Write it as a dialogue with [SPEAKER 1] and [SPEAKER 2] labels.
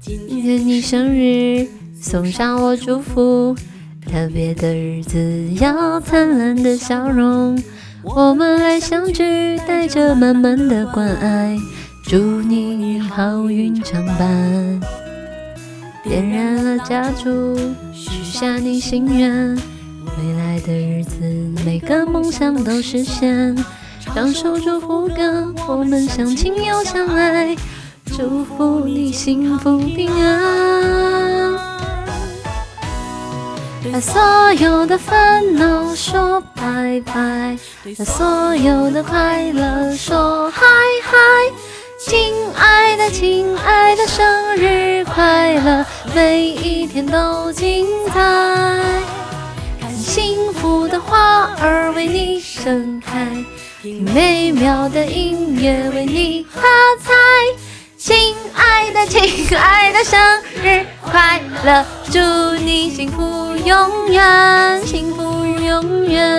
[SPEAKER 1] 今天你生日，送上我祝福。特别的日子要灿烂的笑容，我们来相聚，带着满满的关爱，祝你好运常伴。点燃了家烛，许下你心愿，每个梦想都实现。唱首祝福歌，我们相亲又相爱，祝福你幸福平安。把所有的烦恼说拜拜，把所有的快乐说嗨嗨。亲爱的，亲爱的，生日快乐，每一天都精彩。你盛开，听美妙的音乐为你喝彩。亲爱的，亲爱的，生日快乐，祝你幸福永远，幸福永远。